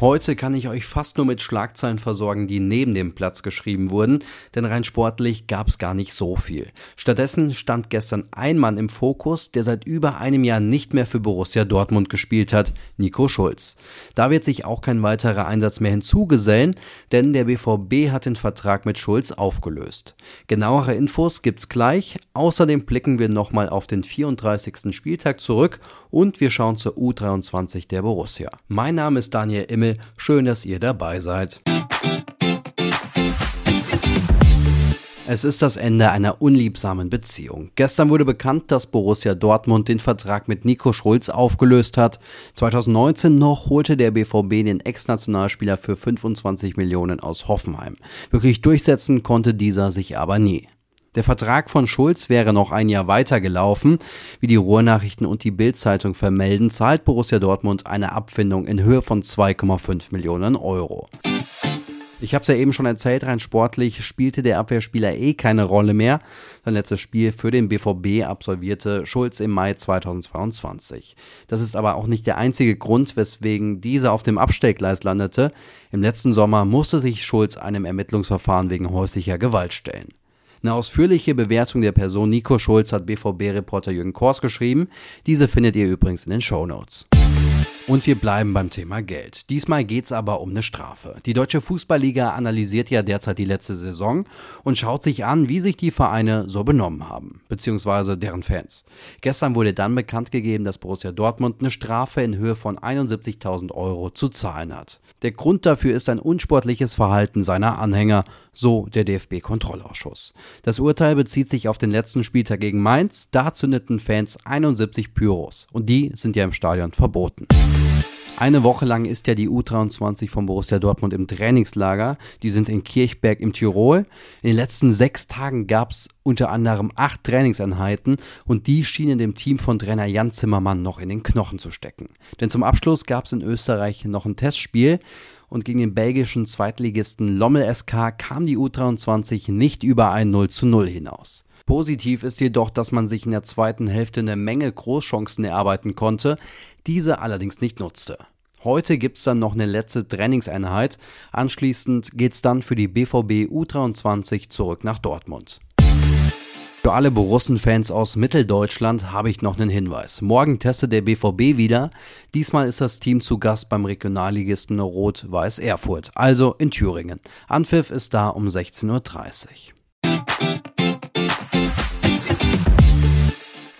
Heute kann ich euch fast nur mit Schlagzeilen versorgen, die neben dem Platz geschrieben wurden, denn rein sportlich gab es gar nicht so viel. Stattdessen stand gestern ein Mann im Fokus, der seit über einem Jahr nicht mehr für Borussia Dortmund gespielt hat, Nico Schulz. Da wird sich auch kein weiterer Einsatz mehr hinzugesellen, denn der BVB hat den Vertrag mit Schulz aufgelöst. Genauere Infos gibt's gleich. Außerdem blicken wir nochmal auf den 34. Spieltag zurück und wir schauen zur U23 der Borussia. Mein Name ist Daniel Immel Schön, dass ihr dabei seid. Es ist das Ende einer unliebsamen Beziehung. Gestern wurde bekannt, dass Borussia Dortmund den Vertrag mit Nico Schulz aufgelöst hat. 2019 noch holte der BVB den Ex-Nationalspieler für 25 Millionen aus Hoffenheim. Wirklich durchsetzen konnte dieser sich aber nie. Der Vertrag von Schulz wäre noch ein Jahr weiter gelaufen. Wie die Ruhrnachrichten und die Bildzeitung vermelden, zahlt Borussia Dortmund eine Abfindung in Höhe von 2,5 Millionen Euro. Ich habe es ja eben schon erzählt, rein sportlich spielte der Abwehrspieler eh keine Rolle mehr. Sein letztes Spiel für den BVB absolvierte Schulz im Mai 2022. Das ist aber auch nicht der einzige Grund, weswegen dieser auf dem Abstellgleis landete. Im letzten Sommer musste sich Schulz einem Ermittlungsverfahren wegen häuslicher Gewalt stellen. Eine ausführliche Bewertung der Person Nico Schulz hat BVB-Reporter Jürgen Kors geschrieben. Diese findet ihr übrigens in den Show Notes. Und wir bleiben beim Thema Geld. Diesmal geht es aber um eine Strafe. Die Deutsche Fußballliga analysiert ja derzeit die letzte Saison und schaut sich an, wie sich die Vereine so benommen haben, beziehungsweise deren Fans. Gestern wurde dann bekannt gegeben, dass Borussia Dortmund eine Strafe in Höhe von 71.000 Euro zu zahlen hat. Der Grund dafür ist ein unsportliches Verhalten seiner Anhänger, so der DFB-Kontrollausschuss. Das Urteil bezieht sich auf den letzten Spieltag gegen Mainz. Da zündeten Fans 71 Pyros und die sind ja im Stadion verboten. Eine Woche lang ist ja die U23 von Borussia Dortmund im Trainingslager. Die sind in Kirchberg im Tirol. In den letzten sechs Tagen gab es unter anderem acht Trainingseinheiten und die schienen dem Team von Trainer Jan Zimmermann noch in den Knochen zu stecken. Denn zum Abschluss gab es in Österreich noch ein Testspiel und gegen den belgischen Zweitligisten Lommel SK kam die U23 nicht über ein 0 zu 0 hinaus. Positiv ist jedoch, dass man sich in der zweiten Hälfte eine Menge Großchancen erarbeiten konnte, diese allerdings nicht nutzte. Heute gibt es dann noch eine letzte Trainingseinheit. Anschließend geht es dann für die BVB U23 zurück nach Dortmund. Für alle Borussen-Fans aus Mitteldeutschland habe ich noch einen Hinweis. Morgen testet der BVB wieder. Diesmal ist das Team zu Gast beim Regionalligisten Rot-Weiß Erfurt, also in Thüringen. Anpfiff ist da um 16.30 Uhr.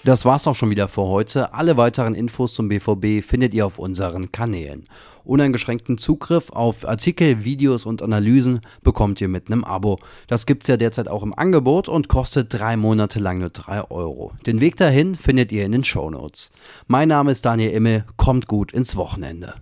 Das war's auch schon wieder für heute. Alle weiteren Infos zum BVB findet ihr auf unseren Kanälen. Uneingeschränkten Zugriff auf Artikel, Videos und Analysen bekommt ihr mit einem Abo. Das gibt's ja derzeit auch im Angebot und kostet drei Monate lang nur drei Euro. Den Weg dahin findet ihr in den Show Notes. Mein Name ist Daniel Immel. Kommt gut ins Wochenende.